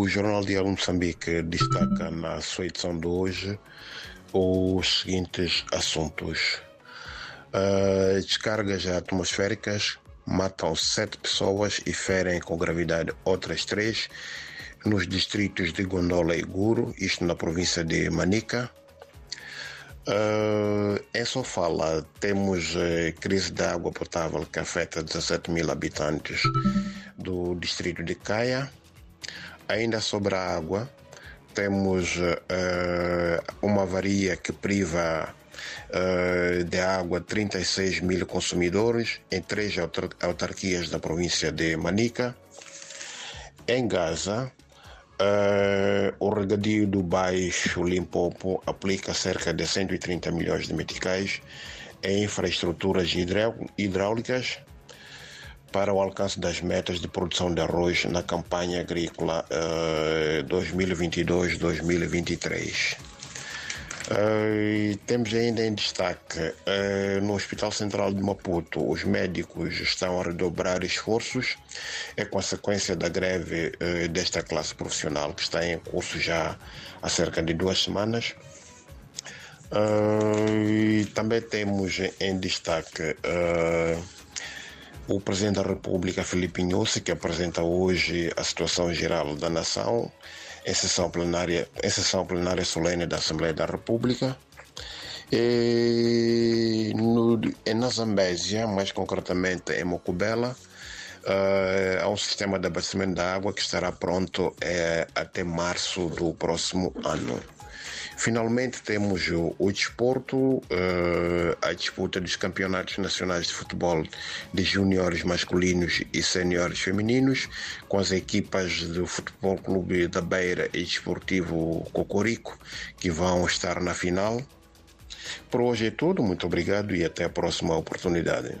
O Jornal Diário Moçambique destaca na sua edição de hoje os seguintes assuntos. Uh, descargas atmosféricas matam sete pessoas e ferem com gravidade outras três nos distritos de Gondola e Guro, isto na província de Manica. Uh, em Sofala temos uh, crise de água potável que afeta 17 mil habitantes do distrito de Caia. Ainda sobre a água, temos uh, uma avaria que priva uh, de água 36 mil consumidores em três autarquias da província de Manica. Em Gaza, uh, o regadio do Baixo Limpopo aplica cerca de 130 milhões de meticais em infraestruturas hidráulicas para o alcance das metas de produção de arroz na campanha agrícola uh, 2022-2023. Uh, temos ainda em destaque uh, no Hospital Central de Maputo, os médicos estão a redobrar esforços, é consequência da greve uh, desta classe profissional que está em curso já há cerca de duas semanas. e também temos em destaque o Presidente da República, Felipe Nussi, que apresenta hoje a situação geral da nação em sessão plenária, em sessão plenária solene da Assembleia da República. E no, na Zambésia, mais concretamente em Mocubela, uh, há um sistema de abastecimento da água que estará pronto uh, até março do próximo ano. Finalmente temos o, o desporto, uh, a disputa dos campeonatos nacionais de futebol de juniores masculinos e seniores femininos, com as equipas do Futebol Clube da Beira e Desportivo Cocorico, que vão estar na final. Por hoje é tudo, muito obrigado e até a próxima oportunidade.